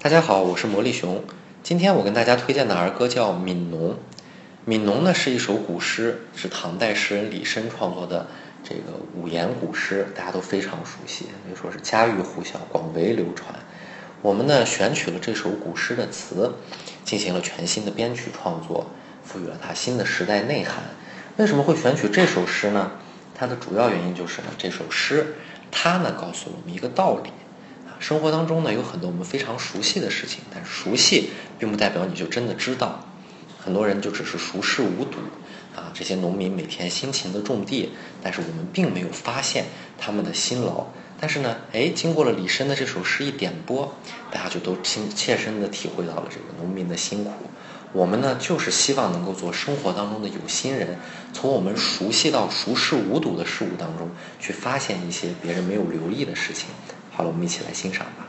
大家好，我是魔力熊。今天我跟大家推荐的儿歌叫《悯农》。《悯农》呢是一首古诗，是唐代诗人李绅创作的这个五言古诗，大家都非常熟悉，可以说是家喻户晓、广为流传。我们呢选取了这首古诗的词，进行了全新的编曲创作，赋予了它新的时代内涵。为什么会选取这首诗呢？它的主要原因就是呢，这首诗它呢告诉了我们一个道理。生活当中呢，有很多我们非常熟悉的事情，但熟悉并不代表你就真的知道。很多人就只是熟视无睹啊，这些农民每天辛勤的种地，但是我们并没有发现他们的辛劳。但是呢，哎，经过了李绅的这首诗一点拨，大家就都亲切身的体会到了这个农民的辛苦。我们呢，就是希望能够做生活当中的有心人，从我们熟悉到熟视无睹的事物当中，去发现一些别人没有留意的事情。好了，我们一起来欣赏吧。